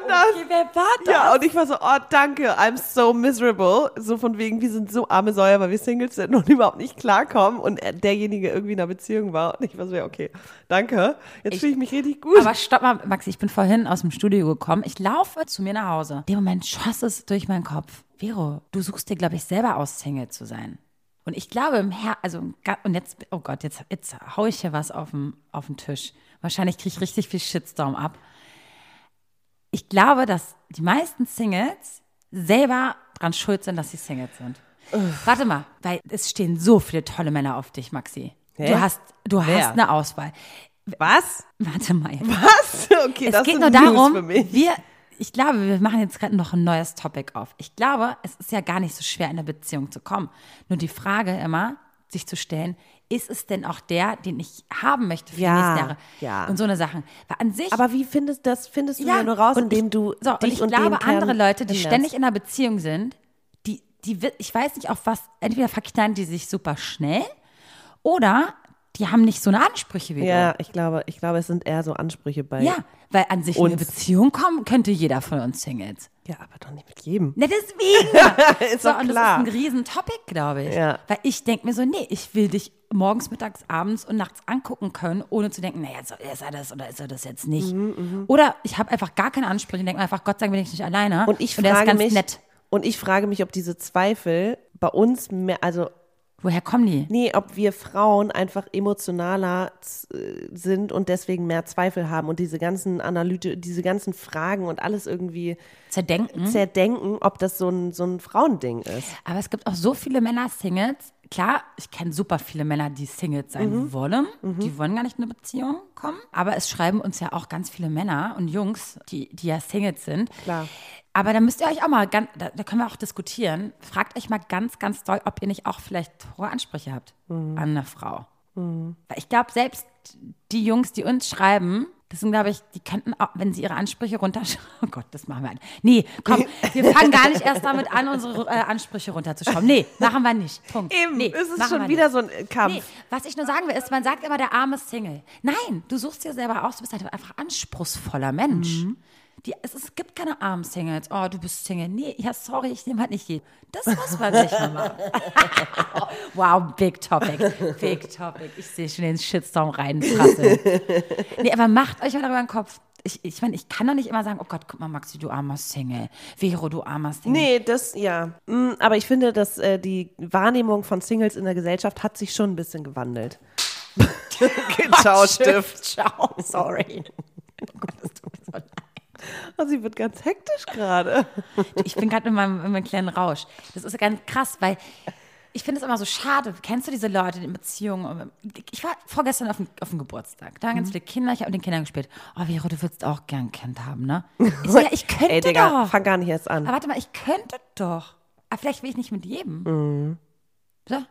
Beziehung. Wer war denn das? wer war das? Ja, und ich war so, oh, danke, I'm so miserable. So von wegen, wir sind so arme Säuer, weil wir Singles sind und überhaupt nicht klarkommen und er- derjenige irgendwie in einer Beziehung war. Und ich war so, ja, okay, danke. Jetzt fühle ich mich richtig gut. Aber stopp mal, Maxi, ich bin vorhin aus dem Studio gekommen. Ich laufe zu mir nach Hause. In dem Moment schoss es durch meinen Kopf. Vero, du suchst dir, glaube ich, selber aus, Single zu sein. Und ich glaube im Her also und jetzt, oh Gott, jetzt, jetzt hau ich hier was auf den, auf den Tisch. Wahrscheinlich kriege ich richtig viel Shitstorm ab. Ich glaube, dass die meisten Singles selber dran schuld sind, dass sie Singles sind. Warte mal, weil es stehen so viele tolle Männer auf dich, Maxi. Hä? Du hast, du Wer? hast eine Auswahl. Was? Warte mal. Jetzt. Was? Okay, Es das geht nur darum, für mich. wir, ich glaube, wir machen jetzt gerade noch ein neues Topic auf. Ich glaube, es ist ja gar nicht so schwer, in eine Beziehung zu kommen. Nur die Frage immer, sich zu stellen, ist es denn auch der, den ich haben möchte für Ja, die nächsten Jahre? ja. Und so eine Sachen. Weil an sich. Aber wie findest das findest du ja, nur raus, und indem ich, du so, und dich ich und glaube, andere Leute, die ständig in einer Beziehung sind, die, die, ich weiß nicht auf was, entweder verknallen die sich super schnell oder die haben nicht so eine Ansprüche wie du. Ja, ich glaube, ich glaube, es sind eher so Ansprüche bei. Ja, weil an sich in eine Uns. Beziehung kommen könnte jeder von uns Singles. Ja, aber doch nicht mit jedem. Ne, deswegen. Ist so, doch und klar. das ist ein Riesentopic, glaube ich. Ja. Weil ich denke mir so, nee, ich will dich morgens, mittags, abends und nachts angucken können, ohne zu denken, naja, so, ist er das oder ist er das jetzt nicht. Mhm, Oder ich habe einfach gar keine Ansprüche und denke mir einfach, Gott sei Dank bin ich nicht alleine. Und ich ist frage ganz mich, nett. und ich frage mich, ob diese Zweifel bei uns mehr, also Woher kommen die? nee, ob wir Frauen einfach emotionaler äh, sind und deswegen mehr Zweifel haben und diese ganzen Analyse, diese ganzen Fragen und alles irgendwie Zerdenken. zerdenken, ob das so ein, so ein Frauending ist. Aber es gibt auch so viele Männer-Singles. Klar, ich kenne super viele Männer, die Singles sein Mhm. wollen. Die wollen gar nicht in eine Beziehung kommen. Aber es schreiben uns ja auch ganz viele Männer und Jungs, die, die ja Singles sind. Klar. Aber da müsst ihr euch auch mal, ganz, da, da können wir auch diskutieren. Fragt euch mal ganz, ganz doll, ob ihr nicht auch vielleicht hohe Ansprüche habt Mhm. an eine Frau. Weil ich glaube, selbst die Jungs, die uns schreiben, das sind, glaube ich, die könnten auch, wenn sie ihre Ansprüche runterschrauben. Oh Gott, das machen wir an. Nee, komm, wir fangen gar nicht erst damit an, unsere äh, Ansprüche runterzuschrauben. Nee, machen wir nicht. Punkt. Eben, nee, es ist machen schon wieder nicht. so ein äh, Kampf. Nee, was ich nur sagen will, ist, man sagt immer, der arme Single. Nein, du suchst dir selber aus, du bist halt einfach anspruchsvoller Mensch. Mhm. Die, es, es gibt keine armen Singles. Oh, du bist Single. Nee, ja, sorry, ich nehme halt nicht jeden. Das muss man nicht mehr machen. wow, big topic. Big topic. Ich sehe schon den Shitstorm reinprasseln. nee, aber macht euch mal darüber den Kopf. Ich, ich meine, ich kann doch nicht immer sagen, oh Gott, guck mal, Maxi, du armer Single. Vero, du armer Single. Nee, das, ja. Mm, Aber ich finde, dass äh, die Wahrnehmung von Singles in der Gesellschaft hat sich schon ein bisschen gewandelt. Ciao, Stift. Ciao, sorry. Oh Gott, das tut mir so leid. Oh, sie wird ganz hektisch gerade. Ich bin gerade in meinem, in meinem kleinen Rausch. Das ist ganz krass, weil ich finde es immer so schade. Kennst du diese Leute in Beziehungen? Ich war vorgestern auf dem, auf dem Geburtstag. Da waren ganz viele Kinder. Ich habe mit den Kindern gespielt. Oh, Vero, du würdest auch gern ein Kind haben, ne? Ich so, ja, ich könnte Ey, Digga, doch. fang gar nicht erst an. Aber warte mal, ich könnte doch. Aber vielleicht will ich nicht mit jedem. Mhm. So.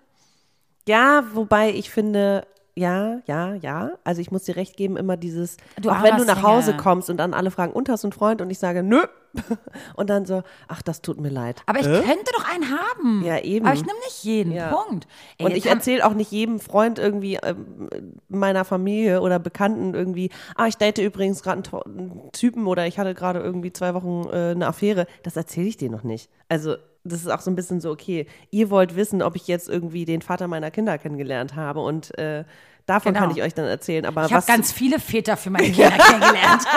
Ja, wobei ich finde, ja, ja, ja. Also ich muss dir recht geben, immer dieses, Du auch wenn du nach Hause kommst und dann alle fragen, und hast du einen Freund? Und ich sage, nö. Und dann so, ach, das tut mir leid. Aber ich könnte doch einen haben. Ja, eben. Aber ich nehme nicht jeden. Ja. Punkt. Ey, Und ich erzähle auch nicht jedem Freund irgendwie ähm, meiner Familie oder Bekannten irgendwie, ah, ich date übrigens gerade einen, einen Typen oder ich hatte gerade irgendwie zwei Wochen äh, eine Affäre. Das erzähle ich denen noch nicht. Also das ist auch so ein bisschen so, okay, ihr wollt wissen, ob ich jetzt irgendwie den Vater meiner Kinder kennengelernt habe und äh, davon Genau. kann ich euch dann erzählen. Aber Ich habe ganz viele Väter für meine Kinder kennengelernt.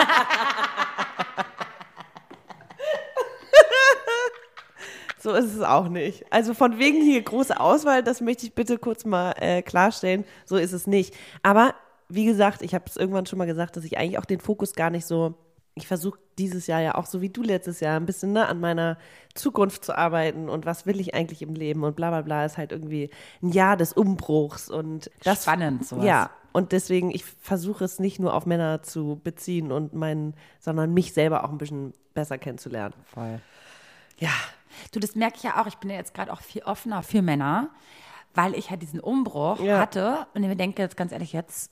So ist es auch nicht. Also von wegen hier große Auswahl, das möchte ich bitte kurz mal äh, klarstellen. So ist es nicht. Aber wie gesagt, ich habe es irgendwann schon mal gesagt, dass ich eigentlich auch den Fokus gar nicht so. Ich versuche dieses Jahr ja auch so wie du letztes Jahr ein bisschen ne, an meiner Zukunft zu arbeiten und was will ich eigentlich im Leben und bla bla bla ist halt irgendwie ein Jahr des Umbruchs und das Spannend, sowas. Ja, und deswegen ich versuche es nicht nur auf Männer zu beziehen und meinen, sondern mich selber auch ein bisschen besser kennenzulernen. Voll. Ja, Du, das merke ich ja auch. Ich bin ja jetzt gerade auch viel offener für Männer, weil ich halt diesen Umbruch Ja. hatte. Und ich mir denke jetzt ganz ehrlich, jetzt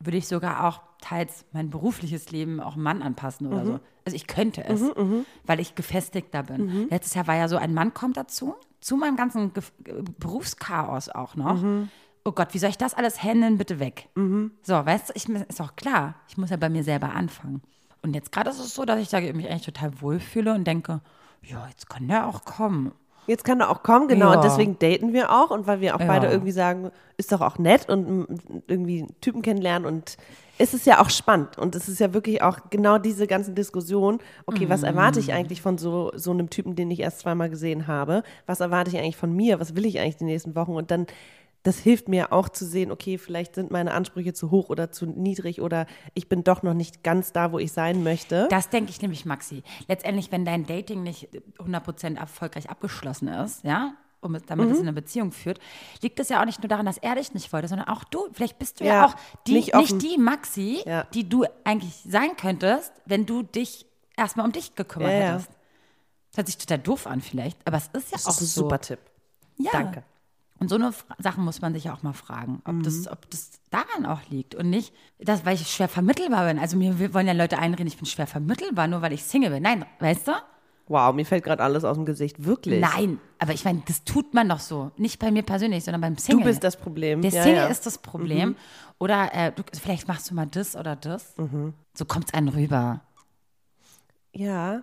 würde ich sogar auch teils mein berufliches Leben auch einem Mann anpassen oder so. Also ich könnte es, weil ich gefestigter bin. Letztes Jahr war ja so, ein Mann kommt dazu, zu meinem ganzen Ge Berufschaos auch noch. Oh Gott, wie soll ich das alles handeln? Bitte weg. So, weißt du, ich, ist auch klar, ich muss ja bei mir selber anfangen. Und jetzt gerade ist es so, dass ich da mich eigentlich total wohlfühle und denke, ja, jetzt kann der auch kommen. Jetzt kann er auch kommen, genau. Ja. Und deswegen daten wir auch. Und weil wir auch Ja. beide irgendwie sagen, ist doch auch nett und irgendwie Typen kennenlernen. Und es ist ja auch spannend. Und es ist ja wirklich auch genau diese ganzen Diskussionen. Okay, was erwarte ich eigentlich von so, so einem Typen, den ich erst zweimal gesehen habe? Was erwarte ich eigentlich von mir? Was will ich eigentlich die nächsten Wochen? Und dann, das hilft mir auch zu sehen, okay, vielleicht sind meine Ansprüche zu hoch oder zu niedrig oder ich bin doch noch nicht ganz da, wo ich sein möchte. Das denke ich nämlich, Maxi. Letztendlich, wenn dein Dating nicht 100% erfolgreich abgeschlossen ist, ja, um, es- damit Mhm. es in eine Beziehung führt, liegt es ja auch nicht nur daran, dass er dich nicht wollte, sondern auch du. Vielleicht bist du ja, Ja, auch die, nicht nicht, die Maxi, Ja. die du eigentlich sein könntest, wenn du dich erstmal um dich gekümmert ja. hättest. Das hört sich total doof an vielleicht, aber es ist ja das auch ist ein so. super Tipp. Ja. Danke. Und so eine Fra- Sachen muss man sich auch mal fragen, ob, Mhm. das, ob das daran auch liegt und nicht, dass, weil ich schwer vermittelbar bin. Also mir wollen ja Leute einreden, ich bin schwer vermittelbar, nur weil ich Single bin. Nein, weißt du? Wow, mir fällt gerade alles aus dem Gesicht. Wirklich. Nein, aber ich meine, das tut man doch so. Nicht bei mir persönlich, sondern beim Du Single. bist das Problem. Der Single ja. Mhm. ist das Problem. Oder äh, du, vielleicht machst du mal das oder das. Mhm. So kommt es einem rüber. Ja.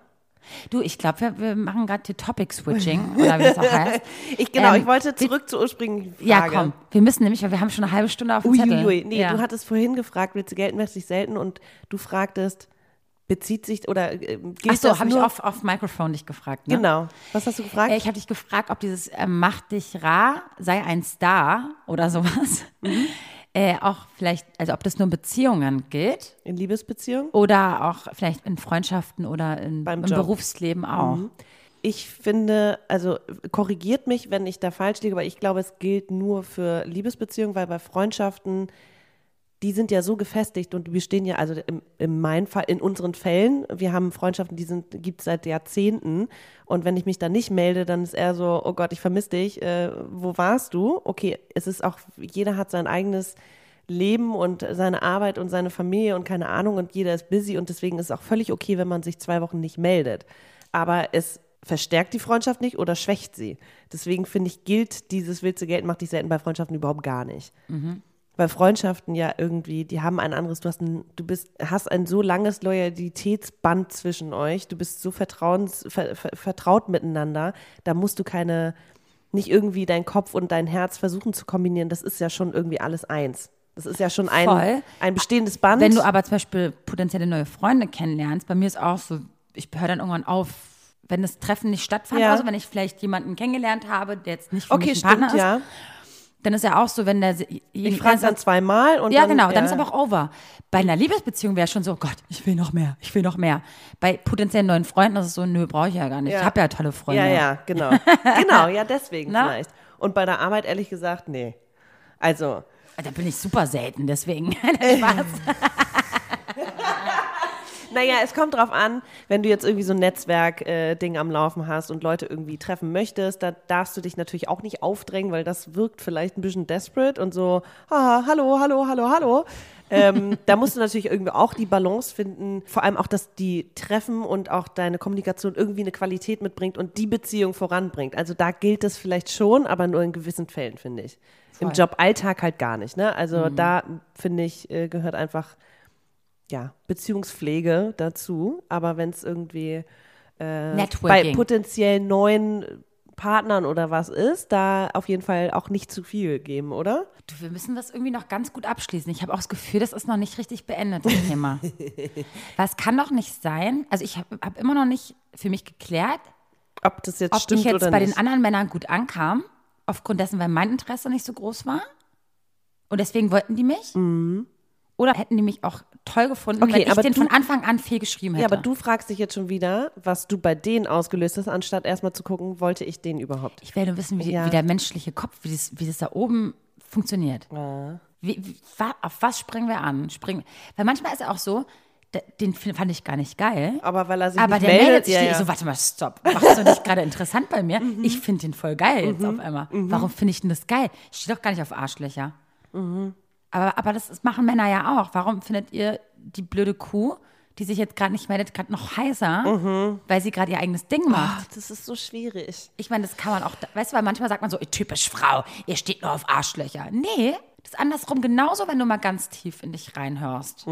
Du, ich glaube, wir, wir machen gerade die Topic-Switching, oder wie das auch heißt. Ich, genau, Ähm, ich wollte zurück zur ursprünglichen Frage. Ja, komm. Wir müssen nämlich, weil wir haben schon eine halbe Stunde auf dem Zettel. Uiuiui. Nee, ja. du hattest vorhin gefragt, willst du gelten, möchte ich selten und du fragtest, bezieht sich oder äh, Ach so, habe ich auf, auf Mikrofon dich gefragt, ne? Genau. Was hast du gefragt? Äh, Ich habe dich gefragt, ob dieses äh, Mach dich rar, sei ein Star oder sowas, Mhm. Äh, auch vielleicht, also ob das nur in Beziehungen gilt In Liebesbeziehung? oder auch vielleicht in Freundschaften oder in, Beim im Job. Berufsleben auch. Ich finde, also korrigiert mich, wenn ich da falsch liege, aber ich glaube, es gilt nur für Liebesbeziehungen, weil bei Freundschaften, die sind ja so gefestigt und wir stehen ja, also im, in meinem Fall, in unseren Fällen, wir haben Freundschaften, die sind, gibt es seit Jahrzehnten und wenn ich mich da nicht melde, dann ist eher so, oh Gott, ich vermisse dich, äh, wo warst du? Okay, es ist auch, jeder hat sein eigenes Leben und seine Arbeit und seine Familie und keine Ahnung und jeder ist busy und deswegen ist es auch völlig okay, wenn man sich zwei Wochen nicht meldet. Aber es verstärkt die Freundschaft nicht oder schwächt sie. Deswegen finde ich, gilt dieses willst du Geld macht dich selten bei Freundschaften überhaupt gar nicht. Weil Freundschaften ja irgendwie, die haben ein anderes, du hast ein, du bist, hast ein so langes Loyalitätsband zwischen euch, du bist so vertrauens, ver, ver, vertraut miteinander, da musst du keine, nicht irgendwie dein Kopf und dein Herz versuchen zu kombinieren, das ist ja schon irgendwie alles eins. Das ist ja schon ein, Voll. ein bestehendes Band. Wenn du aber zum Beispiel potenzielle neue Freunde kennenlernst, bei mir ist auch so, ich höre dann irgendwann auf, wenn das Treffen nicht stattfand, Ja. also wenn ich vielleicht jemanden kennengelernt habe, der jetzt nicht für okay, mich ein Partner stimmt, ist, ja. Dann ist ja auch so, wenn der Ich frage dann zweimal und ja, dann, genau, dann ja. ist aber auch over. Bei einer Liebesbeziehung wäre schon so, oh Gott, ich will noch mehr, ich will noch mehr. Bei potenziellen neuen Freunden ist es so, nö, brauche ich ja gar nicht. Ja. Ich habe ja tolle Freunde. Ja, ja, genau. genau, ja, deswegen Na? vielleicht. Und bei der Arbeit ehrlich gesagt, nee. Also, Da bin ich super selten, deswegen. Spaß. Naja, es kommt drauf an, wenn du jetzt irgendwie so ein Netzwerk-Ding am Laufen hast und Leute irgendwie treffen möchtest, da darfst du dich natürlich auch nicht aufdrängen, weil das wirkt vielleicht ein bisschen desperate und so, haha, hallo, hallo, hallo, hallo. ähm, da musst du natürlich irgendwie auch die Balance finden, vor allem auch, dass die Treffen und auch deine Kommunikation irgendwie eine Qualität mitbringt und die Beziehung voranbringt. Also da gilt es vielleicht schon, aber nur in gewissen Fällen, finde ich. Im Voll. Joballtag halt gar nicht. Ne? Also da, finde ich, äh, gehört einfach ja, Beziehungspflege dazu. Aber wenn es irgendwie bei Networking. potenziell neuen Partnern oder was ist, da auf jeden Fall auch nicht zu viel geben, oder? Du, wir müssen das irgendwie noch ganz gut abschließen. Ich habe auch das Gefühl, das ist noch nicht richtig beendet, das Thema. Weil es kann doch nicht sein, also ich habe hab immer noch nicht für mich geklärt, Ob das jetzt ob stimmt ich jetzt oder bei nicht. den anderen Männern gut ankam, aufgrund dessen, weil mein Interesse nicht so groß war. Und deswegen wollten die mich. Oder hätten die mich auch toll gefunden, Mhm. Okay, wenn ich aber den du- von Anfang an viel geschrieben hätte. ja, aber du fragst dich jetzt schon wieder, was du bei denen ausgelöst hast, anstatt erstmal zu gucken, wollte ich den überhaupt? Ich will nur wissen, wie, Ja. wie der menschliche Kopf, wie das, wie das da oben funktioniert. Wie, wie, wa- auf was springen wir an? Springen, weil manchmal ist er auch so, den fand ich gar nicht geil. Aber weil er sich Aber nicht der meldet, meldet sich ja, ja. So, warte mal, stopp. Machst du nicht gerade interessant bei mir? Mhm. Ich finde den voll geil jetzt auf einmal. Warum finde ich denn das geil? Ich stehe doch gar nicht auf Arschlöcher. Mhm. Aber, aber das ist, machen Männer ja auch. Warum findet ihr die blöde Kuh, die sich jetzt gerade nicht meldet, gerade noch heißer, Mhm. weil sie gerade ihr eigenes Ding macht? Ach, das ist so schwierig. Ich meine, das kann man auch, weißt du, weil manchmal sagt man so, "Ihr typisch Frau, ihr steht nur auf Arschlöcher. Nee, das ist andersrum genauso, wenn du mal ganz tief in dich reinhörst.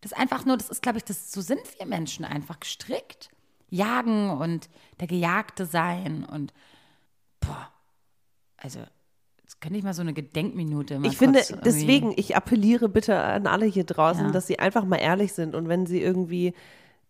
Das ist einfach nur, das ist, glaube ich, das, so sind wir Menschen einfach gestrickt. Jagen und der Gejagte sein und, boah, also, könnte ich mal so eine Gedenkminute mal Ich finde, deswegen, ich appelliere bitte an alle hier draußen, Ja. dass sie einfach mal ehrlich sind und wenn sie irgendwie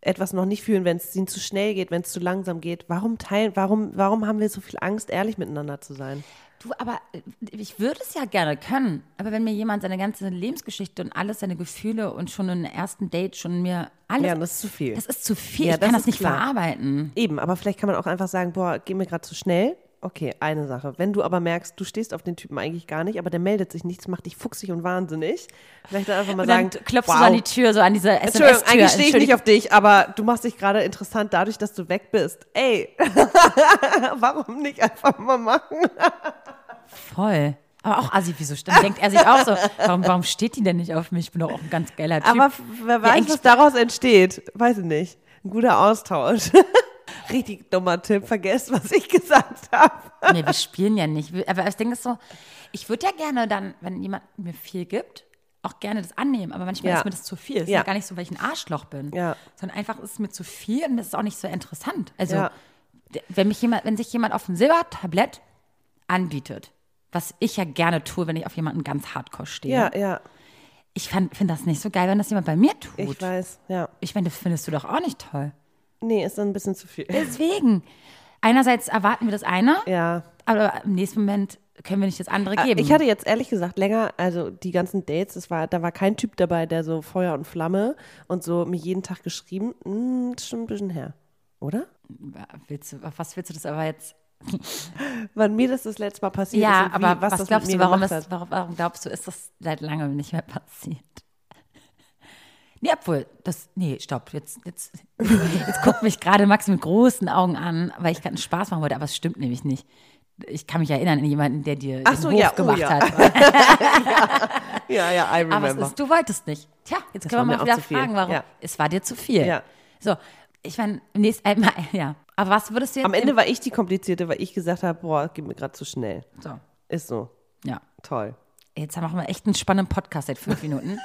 etwas noch nicht fühlen, wenn es ihnen zu schnell geht, wenn es zu langsam geht, warum teilen, warum, warum haben wir so viel Angst, ehrlich miteinander zu sein? Du, aber äh, ich würde es ja gerne können. Aber wenn mir jemand seine ganze Lebensgeschichte und alles, seine Gefühle und schon im ersten Date schon mir alles. Ja, das ist zu viel. Das ist zu viel. Ja, ich kann das das ist nicht klar. verarbeiten. Eben, aber vielleicht kann man auch einfach sagen, boah, geh mir gerade zu schnell. Okay, eine Sache. Wenn du aber merkst, du stehst auf den Typen eigentlich gar nicht, aber der meldet sich nichts, macht dich fuchsig und wahnsinnig. Vielleicht dann einfach mal Und dann sagen, klopfst wow. du an die Tür, so an diese Entschuldigung, SMS-Tür. eigentlich stehe ich nicht auf dich, aber du machst dich gerade interessant dadurch, dass du weg bist. Ey, warum nicht einfach mal machen? Voll. Aber auch Assi, wieso dann denkt er sich auch so, warum, warum steht die denn nicht auf mich? Ich bin doch auch ein ganz geiler Typ. Aber wer weiß, eigentlich- was daraus entsteht. Weiß ich nicht. Ein guter Austausch. Richtig dummer Tipp. Vergesst, was ich gesagt habe. nee, wir spielen ja nicht. Aber das Ding ist so, ich würde ja gerne dann, wenn jemand mir viel gibt, auch gerne das annehmen. Aber manchmal Ja. ist mir das zu viel. Es ist Ja. ja gar nicht so, weil ich ein Arschloch bin. Ja. Sondern einfach ist es mir zu viel und das ist auch nicht so interessant. Also, Ja. wenn, mich jemand, wenn sich jemand auf ein Silbertablett anbietet, was ich ja gerne tue, wenn ich auf jemanden ganz hardcore stehe. Ja, ja. Ich finde das nicht so geil, wenn das jemand bei mir tut. Ich weiß, ja. Ich meine, das findest du doch auch nicht toll. Nee, ist dann ein bisschen zu viel. Deswegen. Einerseits erwarten wir das eine, Ja. aber im nächsten Moment können wir nicht das andere Ah, geben. Ich hatte jetzt ehrlich gesagt länger, also die ganzen Dates, das war, da war kein Typ dabei, der so Feuer und Flamme und so mir jeden Tag geschrieben. Hm, das ist schon ein bisschen her. Oder? willst du, auf was willst du das aber jetzt? Wann mir das das letzte Mal passiert Ja, ist und wie, aber was, das glaubst mit du, mir warum, gemacht warum, warum glaubst du, ist das seit langem nicht mehr passiert? Nee, obwohl, das, nee, stopp, jetzt, jetzt, jetzt guckt mich gerade Max mit großen Augen an, weil ich gerade einen Spaß machen wollte, aber es stimmt nämlich nicht. Ich kann mich erinnern an jemanden, der dir Ach den so, Hof ja, oh gemacht ja. hat. Ja, ja, I Aber es remember. ist, du wolltest nicht. Tja, jetzt Das können wir mal wieder fragen, warum. Ja. Es war dir zu viel. Ja. So, ich meine, nächstes einmal, ja. Aber was würdest du jetzt Am Ende war ich die Komplizierte, weil ich gesagt habe, boah, geht mir gerade zu schnell. So, Ist so. ja. Toll. Jetzt machen wir echt einen spannenden Podcast seit fünf Minuten.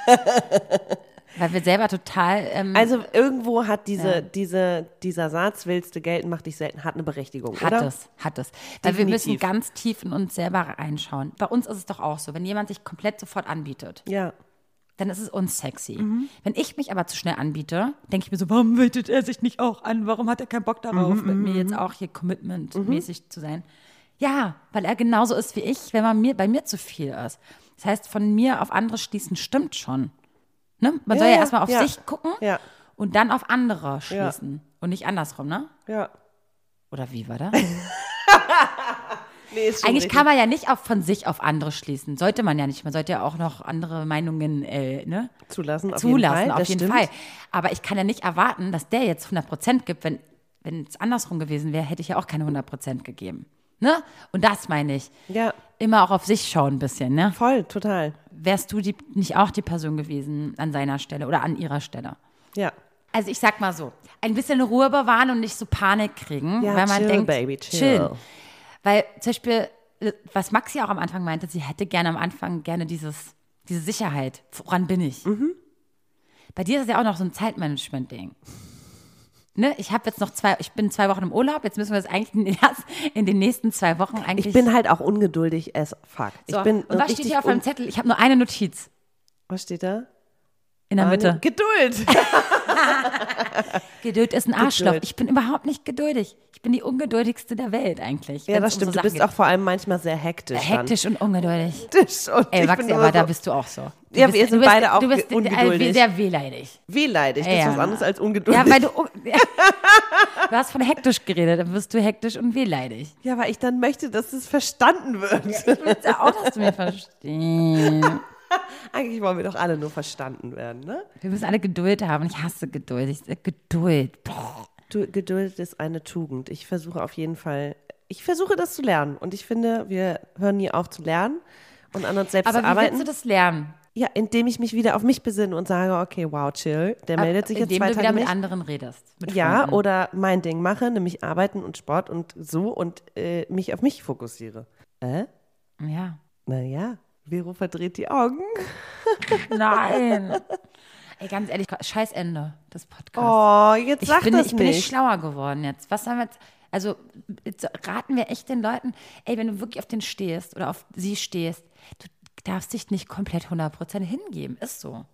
Weil wir selber total. Ähm, Also irgendwo hat diese, Ja. diese, dieser Satz, willst du gelten, macht dich selten, hat eine Berechtigung, hat oder? es, hat es. Weil wir müssen ganz tief in uns selber reinschauen. Bei uns ist es doch auch so, wenn jemand sich komplett sofort anbietet, Ja. dann ist es unsexy. Mhm. Wenn ich mich aber zu schnell anbiete, denke ich mir so, warum bietet er sich nicht auch an? Warum hat er keinen Bock darauf, Mhm, mit mir jetzt auch hier commitment-mäßig zu sein? Ja, weil er genauso ist wie ich, wenn man mir, bei mir zu viel ist. Das heißt, von mir auf andere schließen stimmt schon. Ne? Man Ja, soll ja erstmal auf ja. sich gucken und dann auf andere schließen. Und nicht andersrum, ne? Ja. Oder wie war das? Nee, Eigentlich richtig. kann man ja nicht auf, von sich auf andere schließen. Sollte man ja nicht. Man sollte ja auch noch andere Meinungen äh, ne? Zulassen, auf zulassen, jeden Fall. auf jeden stimmt. Fall. Aber ich kann ja nicht erwarten, dass der jetzt 100% gibt. Wenn, wenn es andersrum gewesen wäre, hätte ich ja auch keine 100% gegeben. Ne? Und das meine ich. Ja, Immer auch auf sich schauen ein bisschen. Ne? voll, total. Wärst du die, nicht auch die Person gewesen an seiner Stelle oder an ihrer Stelle? Ja. Also ich sag mal so, ein bisschen Ruhe bewahren und nicht so Panik kriegen, Ja, weil man chill, denkt, baby, chill. chillen. Weil zum Beispiel, was Maxi auch am Anfang meinte, sie hätte gerne am Anfang gerne dieses, diese Sicherheit. Woran bin ich? Mhm. Bei dir ist es ja auch noch so ein Zeitmanagement-Ding. Ne? Ich habe jetzt noch zwei, ich bin zwei Wochen im Urlaub, jetzt müssen wir das eigentlich in den, erst- in den nächsten zwei Wochen eigentlich. Ich bin halt auch ungeduldig as fuck. so. Ich bin und was steht hier auf meinem Zettel? Ich habe nur eine Notiz Was steht da? in der Mitte. Geduld. Geduld ist ein Arschloch. Geduld. Ich bin überhaupt nicht geduldig. Ich bin die ungeduldigste der Welt eigentlich. ja, das um stimmt. so du bist Sachen auch vor allem manchmal sehr hektisch. geht. hektisch und ungeduldig. Dann. Hektisch und Ey, ich bin aber immer da so bist du auch so. Du Ja, bist, wir sind bist, beide auch du bist ge- ungeduldig. Äh, sehr wehleidig. wehleidig. Das ist Ja. was anderes als ungeduldig. Ja, weil du, ja, du hast von hektisch geredet, dann wirst du hektisch und wehleidig. Ja, weil ich dann möchte, dass es verstanden wird. Ich will ja auch, dass du mir verstehst. Wir Eigentlich wollen wir doch alle nur verstanden werden, ne? müssen alle Geduld haben. Ich hasse Geduld. Ich, Geduld. Boah. Du, Geduld ist eine Tugend. Ich versuche auf jeden Fall, ich versuche das zu lernen. Und ich finde, wir hören nie auf zu lernen und an uns selbst Aber zu wie arbeiten. willst du das lernen? Ja, indem ich mich wieder auf mich besinne und sage, okay, wow, chill. Der meldet sich jetzt Indem zwei du wieder mit nicht. anderen redest. Mit Ja, Freunden. oder mein Ding mache, nämlich arbeiten und Sport und so und äh, mich auf mich fokussiere. Äh? Ja. Naja, Vero verdreht die Augen. Nein. Ey, ganz ehrlich, scheiß Ende des Podcasts. Oh, jetzt ich sag bin, das ich bin nicht nicht. schlauer geworden jetzt. Was haben wir jetzt? Also jetzt raten wir echt den Leuten, ey, wenn du wirklich auf den stehst oder auf sie stehst, du darfst dich nicht komplett 100% hingeben. Ist so.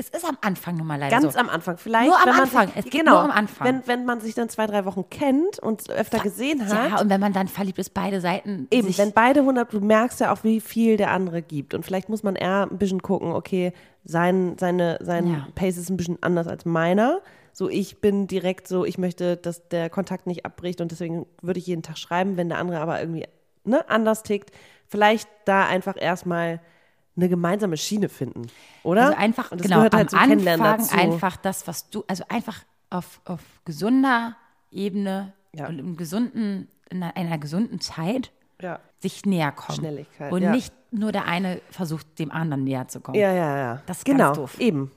Es ist am Anfang nun mal leider Ganz so. am Anfang. Vielleicht, Nur am Anfang. Sich, Es geht genau, nur am Anfang. Wenn, wenn man sich dann zwei, drei Wochen kennt und öfter gesehen hat. ja, und wenn man dann verliebt ist, beide Seiten Eben, wenn beide 100, du merkst ja auch, wie viel der andere gibt. Und vielleicht muss man eher ein bisschen gucken, okay, sein, seine, sein Ja. Pace ist ein bisschen anders als meiner. So, ich bin direkt so, ich möchte, dass der Kontakt nicht abbricht und deswegen würde ich jeden Tag schreiben, wenn der andere aber irgendwie ne, anders tickt. Vielleicht da einfach erstmal eine gemeinsame Schiene finden, oder? Also einfach, Und das genau, gehört am halt zum Kennenlernen Anfang dazu. einfach das, was du, also einfach auf, auf gesunder Ebene Ja. und im gesunden, in einer, gesunden Zeit Ja. sich näher kommen. Schnelligkeit, Und ja. nicht nur der eine versucht, dem anderen näher zu kommen. Ja, ja, ja. Das ist ganz genau, doof. eben.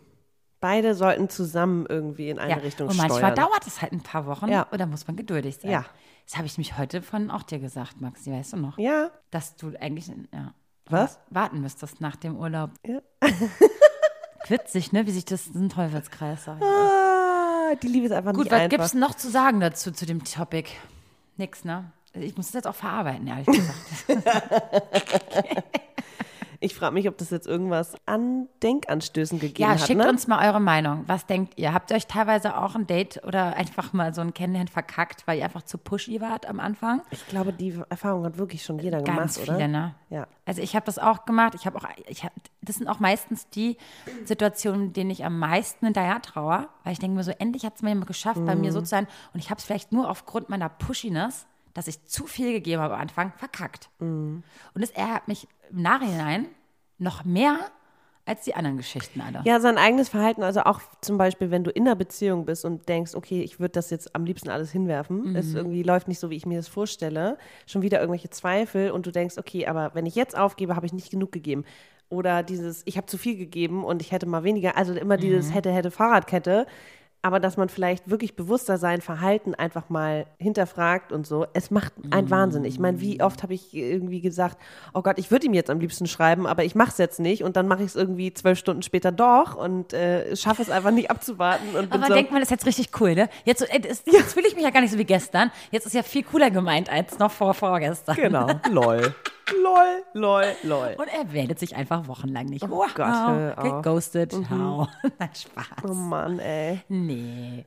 Beide sollten zusammen irgendwie in eine Ja, Richtung und manchmal steuern. dauert es halt ein paar Wochen Ja. und da muss man geduldig sein. Ja. Das habe ich mich heute von auch dir gesagt, Maxi, weißt du noch? Ja, Dass du eigentlich ja, Was? warten müsstest nach dem Urlaub. Ja. Witzig, ne? Wie sich das ein Teufelskreis sag ich. Ah, die Liebe ist einfach Gut, nicht was einfach. gibt's noch zu sagen dazu, zu dem Topic? Nix, ne? Ich muss das jetzt auch verarbeiten, ehrlich gesagt. Ich frage mich, ob das jetzt irgendwas an Denkanstößen gegeben ja, hat. schickt ne? uns mal eure Meinung. Was denkt ihr? Habt ihr euch teilweise auch ein Date oder einfach mal so ein Kennenlernen verkackt, weil ihr einfach zu pushy wart am Anfang? Ich glaube, die Erfahrung hat wirklich schon jeder Ganz gemacht, viele, oder? ne? Ja. Also ich habe das auch gemacht. Ich habe auch, ich hab, das sind auch meistens die Situationen, denen ich am meisten hinterher traue, weil ich denke mir so, endlich hat es mir jemand geschafft, bei mir Mhm. so zu sein. Und ich habe es vielleicht nur aufgrund meiner Pushiness, dass ich zu viel gegeben habe am Anfang, verkackt. Mhm. Und das ärgert mich im Nachhinein noch mehr als die anderen Geschichten alle. Ja, sein eigenes Verhalten, also auch zum Beispiel, wenn du in einer Beziehung bist und denkst, okay, ich würde das jetzt am liebsten alles hinwerfen, Mhm. es irgendwie läuft nicht so, wie ich mir das vorstelle, schon wieder irgendwelche Zweifel und du denkst, okay, aber wenn ich jetzt aufgebe, habe ich nicht genug gegeben. Oder dieses, ich habe zu viel gegeben und ich hätte mal weniger, also immer dieses Mhm. hätte, hätte, Fahrradkette. Aber dass man vielleicht wirklich bewusster sein Verhalten einfach mal hinterfragt und so, es macht einen Wahnsinn. Ich meine, wie oft habe ich irgendwie gesagt, oh Gott, ich würde ihm jetzt am liebsten schreiben, aber ich mache es jetzt nicht und dann mache ich es irgendwie zwölf Stunden später doch und äh, schaffe es einfach nicht abzuwarten. Und Aber so, denkt man, das ist jetzt richtig cool, ne? Jetzt, so, äh, das, jetzt fühle ich mich ja gar nicht so wie gestern. Jetzt ist ja viel cooler gemeint als noch vor vorgestern. genau, lol, lol, lol, lol. Und er meldet sich einfach wochenlang nicht. Oh Gott, hör auf. Geghostet. Hau. Nein, Spaß. Oh Mann, ey. Nee.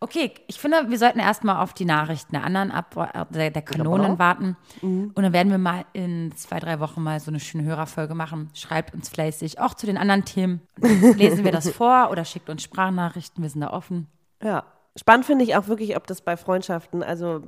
Okay, ich finde, wir sollten erstmal auf die Nachrichten der anderen ab, äh, der, der Kanonen Genau. warten. Mhm. Und dann werden wir mal in zwei, drei Wochen mal so eine schöne Hörerfolge machen. Schreibt uns fleißig, auch zu den anderen Themen. Lesen wir das vor oder schickt uns Sprachnachrichten, wir sind da offen. Ja. Spannend finde ich auch wirklich, ob das bei Freundschaften, also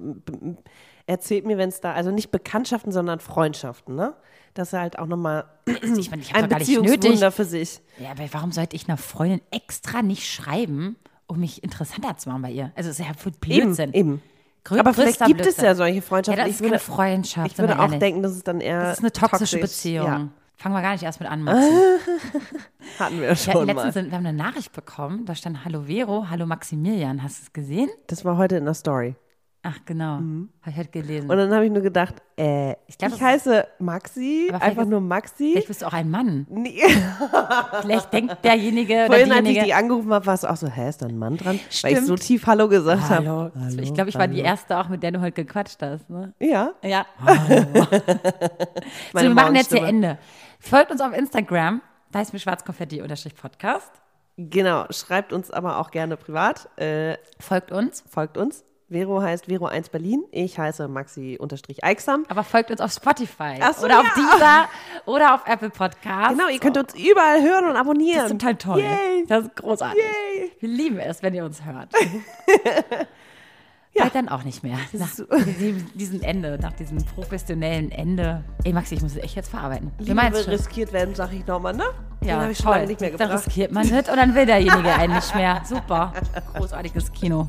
erzählt mir, wenn es da, also nicht Bekanntschaften, sondern Freundschaften, ne? Das ist halt auch nochmal Ich meine, ich ein. Beziehungswunder für sich. Ja, aber warum sollte ich einer Freundin extra nicht schreiben, um mich interessanter zu machen bei ihr? Also, es ist ja voll Blödsinn. Eben, eben. Grö- Aber vielleicht gibt es ja solche Freundschaften. Ja, das ich ist würde, keine Freundschaft. ich würde auch ehrlich. denken, das ist dann eher Das ist eine toxische toxisch. Beziehung. Ja, Fangen wir gar nicht erst mit an, Maxi. hatten wir schon mal. letztens sind, wir haben eine Nachricht bekommen, da stand Hallo Vero, Hallo Maximilian. Hast du es gesehen? Das war heute in der Story. Ach, genau. Habe ich halt gelesen. Und dann habe ich nur gedacht, äh, ich, glaub, das- heiße Maxi, einfach nur Maxi. Vielleicht bist du auch ein Mann. Nee. Vielleicht denkt derjenige oder Vorhin, als ich diejenige. die angerufen habe, war es auch so, hä, ist da ein Mann dran? Weil ich Stimmt. so tief Hallo gesagt habe. Hallo. Ich glaube, ich war die erste auch, mit der du heute gequatscht hast. Ne? Ja. Ja. so, Meine wir machen jetzt hier. Ende. Folgt uns auf Instagram. Da ist mir schwarzkonfetti-podcast. Genau, schreibt uns aber auch gerne privat. Äh, Folgt uns. folgt uns. Vero heißt Vero1 Berlin. Ich heiße Maxi-Eichsam. Aber folgt uns auf Spotify. So, oder auf ja. Deezer oder auf Apple Podcasts. Genau, ihr könnt uns überall hören und abonnieren. Das ist total toll. Yay. Das ist großartig. Yay. Wir lieben es, wenn ihr uns hört. Bald dann auch nicht mehr. Nach diesem, Ende, nach diesem professionellen Ende. Ey, Maxi, ich muss es echt jetzt verarbeiten. Liebe meinen es schon. riskiert werden, sag ich nochmal, ne? Den Ja, habe ich schon toll. nicht Dann riskiert man es und dann will derjenige einen nicht mehr. Super. Großartiges Kino.